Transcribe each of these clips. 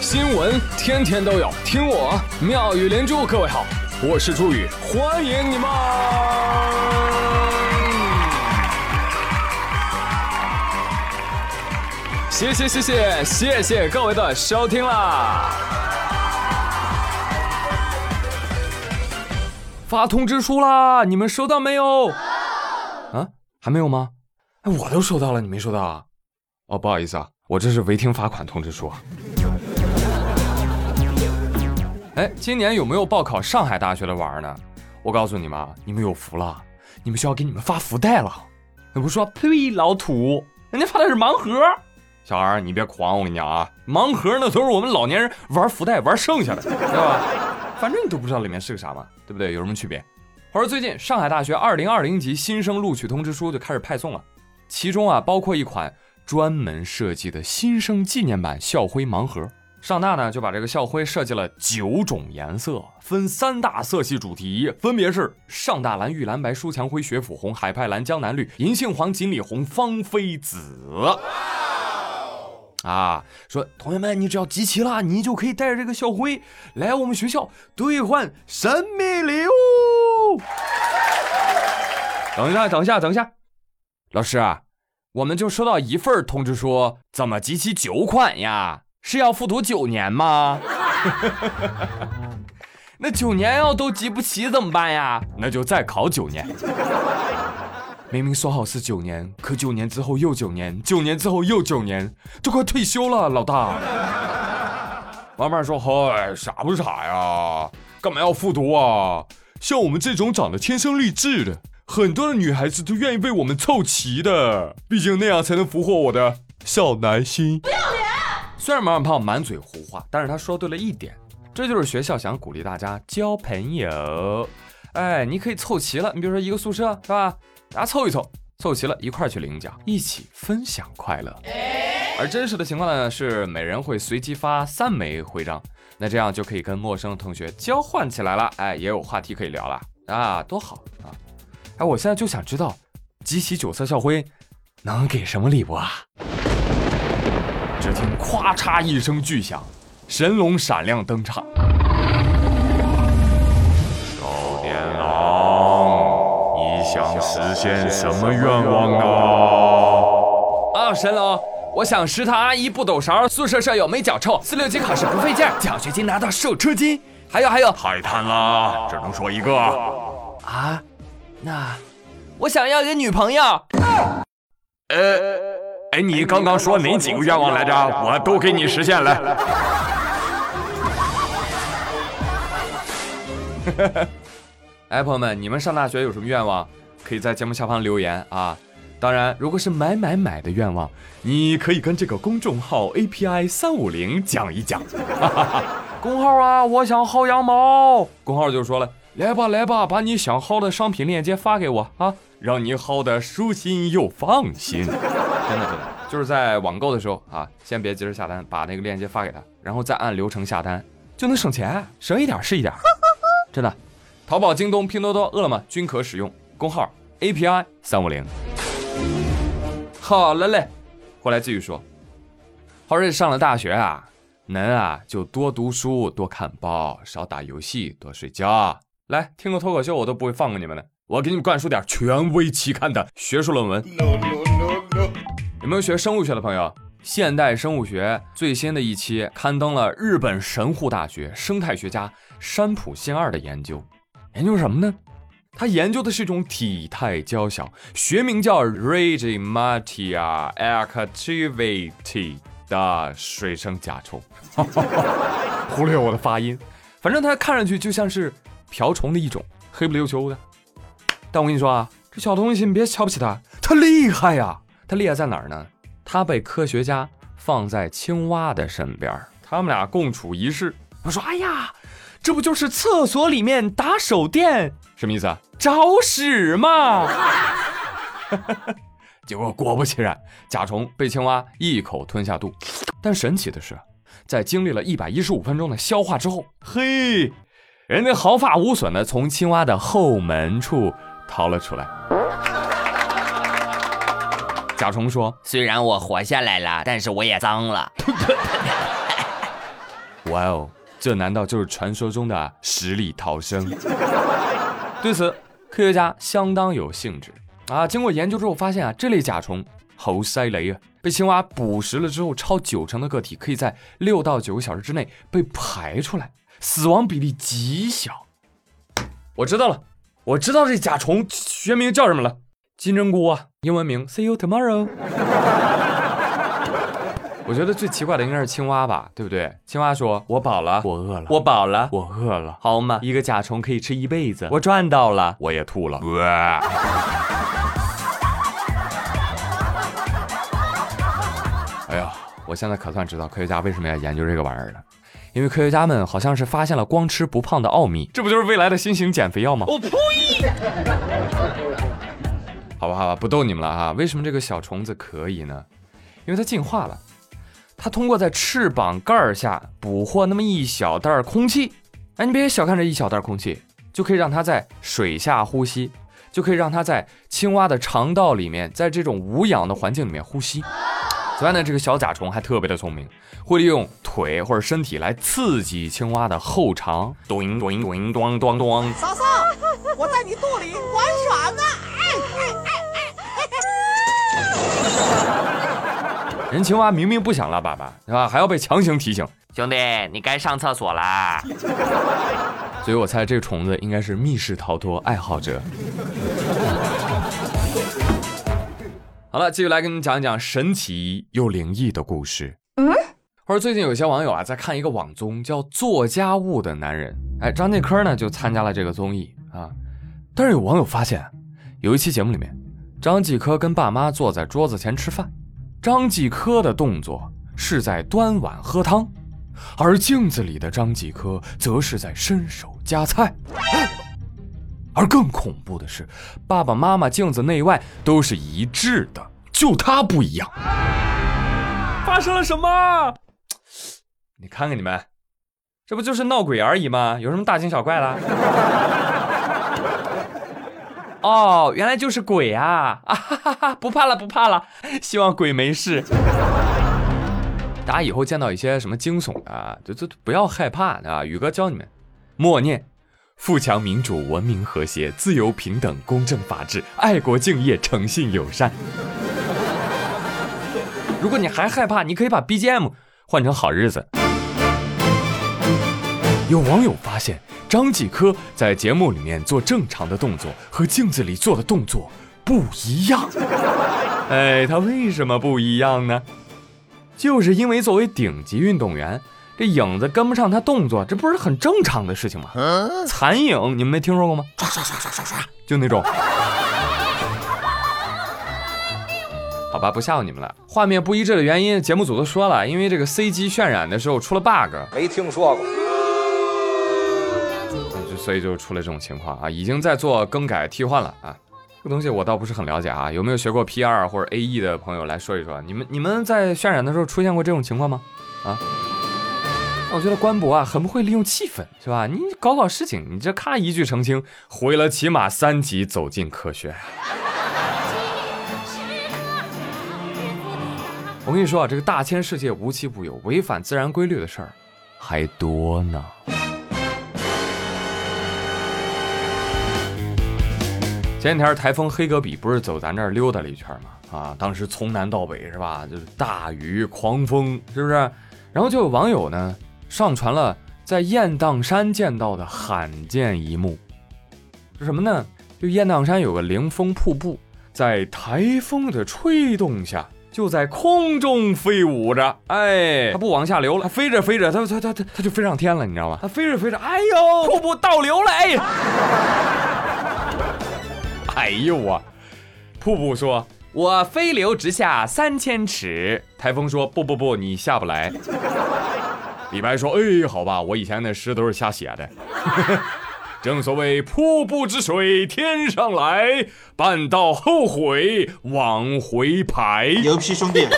新闻天天都有，听我妙语连珠。各位好，我是朱宇，欢迎你们！谢谢谢谢谢谢各位的收听啦！发通知书啦，你们收到没有？啊，还没有吗？哎，我都收到了，你没收到啊？哦，不好意思啊，我这是违停罚款通知书。哎，今年有没有报考上海大学的娃儿呢？我告诉你们啊，你们有福了，你们学校给你们发福袋了。那不说，呸，老土，人家发的是盲盒。小孩儿，你别狂，我跟你讲啊，盲盒那都是我们老年人玩福袋玩剩下的，对吧？反正你都不知道里面是个啥嘛，对不对？有什么区别？话说最近上海大学二零二零级新生录取通知书就开始派送了，其中啊包括一款专门设计的新生纪念版校徽盲盒。上大呢就把这个校徽设计了九种颜色，分三大色系主题，分别是上大蓝、玉蓝白、书墙灰、学府红、海派蓝、江南绿、银杏黄、锦鲤红、芳菲紫。啊，说同学们，你只要集齐了，你就可以带着这个校徽来我们学校兑换神秘礼物。等一下，等一下，等一下，老师啊，我们就收到一份通知书，怎么集齐九款呀？是要复读九年吗？那九年要都集不齐怎么办呀？那就再考九年。明明说好是九年，可九年之后又九年，九年之后又九年，都快退休了，老大。慢慢说，嗨，傻不傻呀？干嘛要复读啊？像我们这种长得天生丽质的，很多的女孩子都愿意被我们凑齐的，毕竟那样才能俘获我的小男心。虽然毛小胖满嘴胡话，但是他说对了一点，这就是学校想鼓励大家交朋友。哎，你可以凑齐了，你比如说一个宿舍是吧？大家凑一凑，凑齐了一块去领奖，一起分享快乐。而真实的情况呢，是每人会随机发三枚徽章，那这样就可以跟陌生同学交换起来了。哎，也有话题可以聊了啊，多好啊！哎，我现在就想知道，集齐九色校徽能给什么礼物啊？只听咵嚓一声巨响，神龙闪亮登场。少年郎，你想实现什么愿望呢？啊，神龙，我想食堂阿姨不抖勺，宿舍舍友没脚臭，四六级考试不费劲，奖学金拿到手车金，还有还有，太贪了，只能说一个。啊，那我想要一个女朋友。呃，哎，你刚刚说哪几个愿望来着？我都给你实现了。哎，朋友们，你们上大学有什么愿望？可以在节目下方留言啊！当然，如果是买买买的愿望，你可以跟这个公众号 API 三五零讲一讲。公号啊，我想薅羊毛。公号就说了，来吧来吧，把你想薅的商品链接发给我啊，让你薅的舒心又放心。真的真的，就是在网购的时候啊，先别急着下单，把那个链接发给他，然后再按流程下单，就能省钱，省一点是一点。真的，淘宝、京东、拼多多、饿了么均可使用。工号 API 三五零，好了嘞，回来继续说。好瑞上了大学啊，能啊就多读书，多看报，少打游戏，多睡觉。来听个脱口秀，我都不会放过你们的。我给你们灌输点权威期刊的学术论文。有没有学生物学的朋友？现代生物学最新的一期刊登了日本神户大学生态学家山浦信二的研究，研究什么呢？他研究的是一种体态娇小，学名叫 Regimatia activity 的水生甲虫。忽略我的发音，反正它看上去就像是瓢虫的一种，黑不溜秋的。但我跟你说啊，这小东西你别瞧不起它，它厉害呀！它厉害在哪儿呢？它被科学家放在青蛙的身边，他们俩共处一室。我说，哎呀，这不就是厕所里面打手电？什么意思啊？找屎嘛！结果果不其然，甲虫被青蛙一口吞下肚。但神奇的是，在经历了一百一十五分钟的消化之后，嘿，人家毫发无损的从青蛙的后门处逃了出来。甲虫说：“虽然我活下来了，但是我也脏了。哇哦，这难道就是传说中的十里逃生？对此，科学家相当有兴致啊！经过研究之后发现啊，这类甲虫好塞雷啊！被青蛙捕食了之后，超九成的个体可以在六到九个小时之内被排出来，死亡比例极小。我知道了，我知道这甲虫学名叫什么了，金针菇啊，英文名 See you tomorrow。我觉得最奇怪的应该是青蛙吧，对不对？青蛙说：“我饱了，我饿了，我饱了，我饿了，好嘛，一个甲虫可以吃一辈子，我赚到了，我也吐了。”哇！哎呀，我现在可算知道科学家为什么要研究这个玩意儿了，因为科学家们好像是发现了光吃不胖的奥秘，这不就是未来的新型减肥药吗？我呸！好吧，好吧，不逗你们了哈。为什么这个小虫子可以呢？因为它进化了。它通过在翅膀盖下捕获那么一小袋空气，哎，你别小看这一小袋空气，就可以让它在水下呼吸，就可以让它在青蛙的肠道里面，在这种无氧的环境里面呼吸。此外呢，这个小甲虫还特别的聪明，会利用腿或者身体来刺激青蛙的后肠。咚咚咚咚咚咚！嫂嫂，我在你肚里玩耍呢。人青蛙明明不想拉粑粑，是吧？还要被强行提醒，兄弟，你该上厕所啦。所以我猜这个虫子应该是密室逃脱爱好者。好了，继续来跟你们讲一讲神奇又灵异的故事。嗯，或者最近有些网友啊在看一个网综叫《做家务的男人》，哎，张继科呢就参加了这个综艺啊。但是有网友发现，有一期节目里面，张继科跟爸妈坐在桌子前吃饭。张继科的动作是在端碗喝汤，而镜子里的张继科则是在伸手夹菜。而更恐怖的是，爸爸妈妈镜子内外都是一致的，就他不一样。发生了什么？你看看你们，这不就是闹鬼而已吗？有什么大惊小怪的？哦，原来就是鬼啊！啊哈哈哈，不怕了，不怕了，希望鬼没事。大家以后见到一些什么惊悚的，就就不要害怕啊！宇哥教你们，默念：富强、民主、文明、和谐、自由、平等、公正、法治、爱国、敬业、诚信、友善。如果你还害怕，你可以把 BGM 换成好日子。有网友发现。张继科在节目里面做正常的动作，和镜子里做的动作不一样。哎，他为什么不一样呢？就是因为作为顶级运动员，这影子跟不上他动作，这不是很正常的事情吗？残影你们没听说过吗？刷刷刷刷刷刷，就那种。好吧，不吓唬你们了。画面不一致的原因，节目组都说了，因为这个 CG 渲染的时候出了 bug。没听说过。所以就出了这种情况啊，已经在做更改替换了啊。这个东西我倒不是很了解啊，有没有学过 P R 或者 A E 的朋友来说一说？你们你们在渲染的时候出现过这种情况吗？啊？我觉得官博啊很不会利用气氛，是吧？你搞搞事情，你这咔一句澄清，毁了起码三集走进科学。我跟你说啊，这个大千世界无奇不有，违反自然规律的事儿还多呢。前几天台风黑格比不是走咱这儿溜达了一圈吗？啊，当时从南到北是吧？就是大雨狂风，是不是？然后就有网友呢上传了在雁荡山见到的罕见一幕，是什么呢？就雁荡山有个凌风瀑布，在台风的吹动下就在空中飞舞着，哎，它不往下流了，它飞着飞着，它它它它它就飞上天了，你知道吗？它飞着飞着，哎呦，瀑布倒流了，哎。哎呦啊！瀑布说：“我飞流直下三千尺。”台风说：“不不不，你下不来。”李白说：“哎，好吧，我以前那诗都是瞎写的。”正所谓“瀑布之水天上来，半道后悔往回排。”牛批兄弟！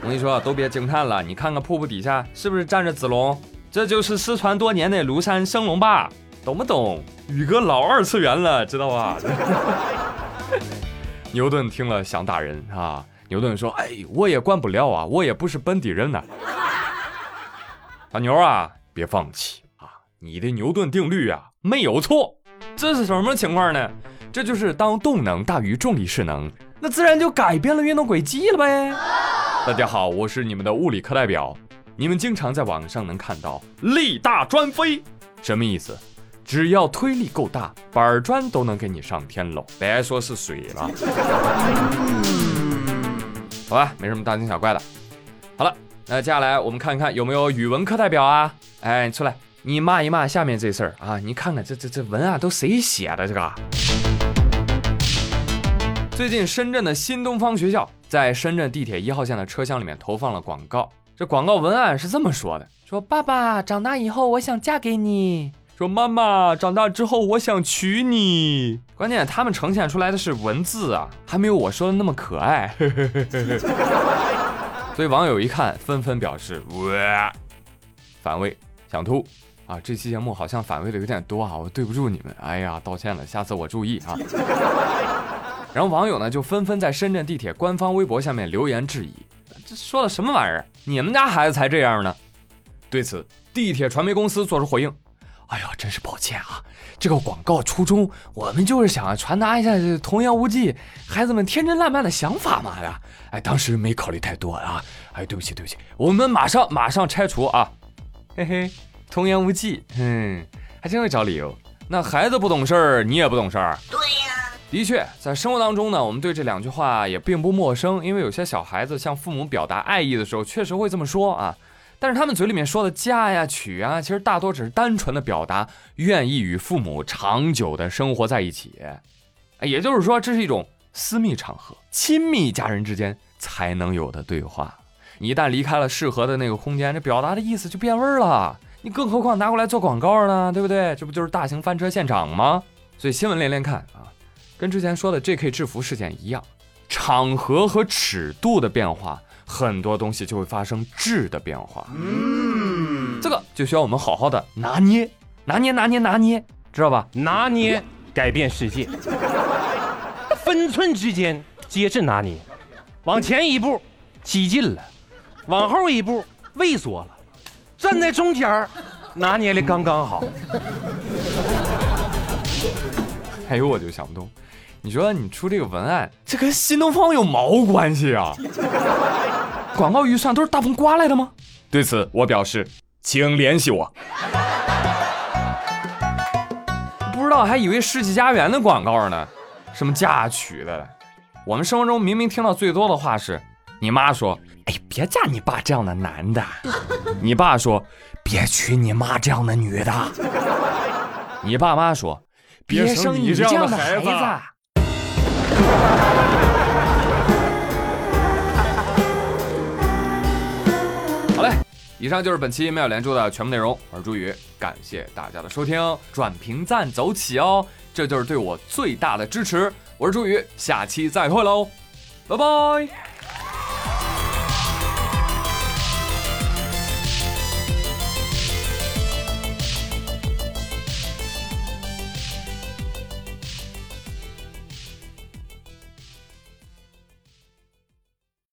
我跟你说，都别惊叹了，你看看瀑布底下是不是站着子龙？这就是失传多年的庐山升龙霸。懂不懂？宇哥老二次元了，知道吧？牛顿听了想打人啊！牛顿说：“哎，我也管不了啊，我也不是本地人呐。”小牛啊，别放弃啊！你的牛顿定律啊没有错，这是什么情况呢？这就是当动能大于重力势能，那自然就改变了运动轨迹了呗。大家好，我是你们的物理课代表。你们经常在网上能看到“力大专飞”，什么意思？只要推力够大，板砖都能给你上天喽，别说是水了。好吧，没什么大惊小怪的。好了。那接下来我们看看有没有语文课代表啊？哎，出来，你骂一骂下面这事儿啊！你看看这这这文案都谁写的？这个最近深圳的新东方学校在深圳地铁一号线的车厢里面投放了广告。这广告文案是这么说的：说爸爸长大以后我想嫁给你；说妈妈长大之后我想娶你。关键他们呈现出来的是文字啊，还没有我说的那么可爱。所以网友一看，纷纷表示哇，反胃，想吐啊！这期节目好像反胃的有点多啊，我对不住你们，哎呀，道歉了，下次我注意啊。然后网友呢就纷纷在深圳地铁官方微博下面留言质疑，这说的什么玩意儿？你们家孩子才这样呢？对此，地铁传媒公司做出回应。哎呀，真是抱歉啊！这个广告初衷，我们就是想传达一下童言无忌，孩子们天真烂漫的想法嘛的。哎，当时没考虑太多啊！哎，对不起，对不起，我们马上马上拆除啊！嘿嘿，童言无忌，嗯，还真会找理由。那孩子不懂事儿，你也不懂事儿。对呀，的确，在生活当中呢，我们对这两句话也并不陌生，因为有些小孩子向父母表达爱意的时候，确实会这么说啊。但是他们嘴里面说的嫁呀、娶啊，其实大多只是单纯的表达愿意与父母长久的生活在一起，也就是说，这是一种私密场合、亲密家人之间才能有的对话。你一旦离开了适合的那个空间，这表达的意思就变味儿了。你更何况拿过来做广告呢，对不对？这不就是大型翻车现场吗？所以新闻连连看啊，跟之前说的 J.K. 制服事件一样，场合和尺度的变化。很多东西就会发生质的变化，嗯，这个就需要我们好好的拿捏，拿捏，拿捏，拿捏，知道吧？拿捏改变世界，分寸之间皆是拿捏，往前一步激进了，往后一步畏缩了，站在中间拿捏的刚刚好。还有我就想不通，你说你出这个文案，这跟新东方有毛关系啊？广告预算都是大风刮来的吗？对此我表示，请联系我。不知道还以为世纪佳缘的广告呢，什么嫁娶的。我们生活中明明听到最多的话是，你妈说：“哎，别嫁你爸这样的男的。”你爸说：“别娶你妈这样的女的。”你爸妈说：“别生你这样的孩子。”以上就是本期妙连珠的全部内容，我是朱宇，感谢大家的收听，转评赞走起哦，这就是对我最大的支持。我是朱宇，下期再会喽，拜拜。